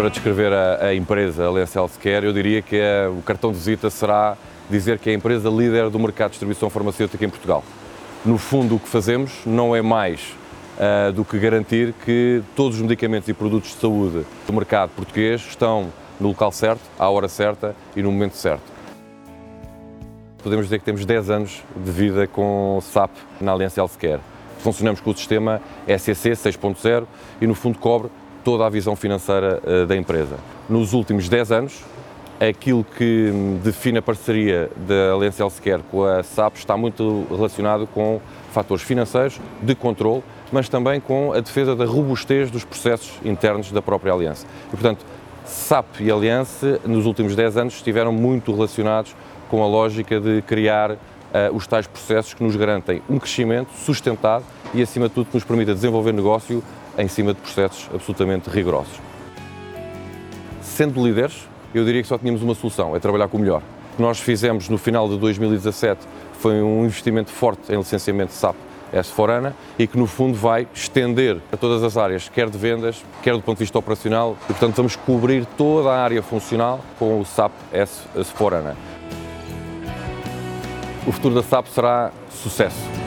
para descrever a, a empresa Allianz Healthcare, eu diria que é, o cartão de visita será dizer que é a empresa líder do mercado de distribuição farmacêutica em Portugal. No fundo, o que fazemos não é mais uh, do que garantir que todos os medicamentos e produtos de saúde do mercado português estão no local certo, à hora certa e no momento certo. Podemos dizer que temos 10 anos de vida com SAP na Aliança Healthcare. Funcionamos com o sistema SEC 6.0 e, no fundo, cobre toda a visão financeira uh, da empresa. Nos últimos 10 anos, aquilo que define a parceria da Aliança Healthcare com a SAP está muito relacionado com fatores financeiros, de controle, mas também com a defesa da robustez dos processos internos da própria Aliança. E, portanto, SAP e Aliança, nos últimos 10 anos, estiveram muito relacionados com a lógica de criar uh, os tais processos que nos garantem um crescimento sustentado e, acima de tudo, que nos permita desenvolver negócio em cima de processos absolutamente rigorosos. Sendo líderes, eu diria que só tínhamos uma solução, é trabalhar com o melhor. O que nós fizemos no final de 2017 foi um investimento forte em licenciamento SAP S4ANA e que no fundo vai estender a todas as áreas, quer de vendas, quer do ponto de vista operacional, e portanto vamos cobrir toda a área funcional com o SAP S4ANA. O futuro da SAP será sucesso.